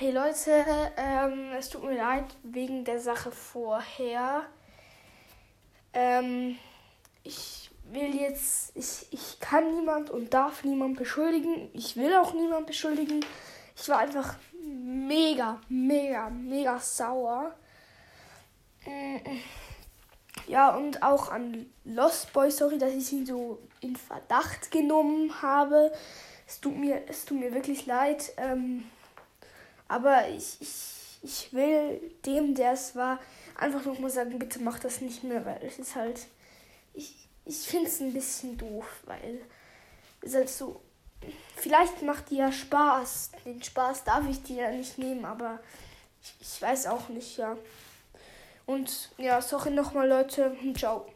Hey Leute, ähm, es tut mir leid wegen der Sache vorher. Ähm, ich will jetzt, ich, ich kann niemand und darf niemand beschuldigen. Ich will auch niemand beschuldigen. Ich war einfach mega, mega, mega sauer. Ja, und auch an Lost Boy, sorry, dass ich ihn so in Verdacht genommen habe. Es tut mir, es tut mir wirklich leid. Ähm, aber ich, ich, ich will dem, der es war, einfach nochmal sagen, bitte mach das nicht mehr, weil es ist halt. Ich, ich finde es ein bisschen doof, weil es so. Vielleicht macht dir ja Spaß. Den Spaß darf ich dir ja nicht nehmen, aber ich, ich weiß auch nicht, ja. Und ja, sorry nochmal, Leute. Ciao.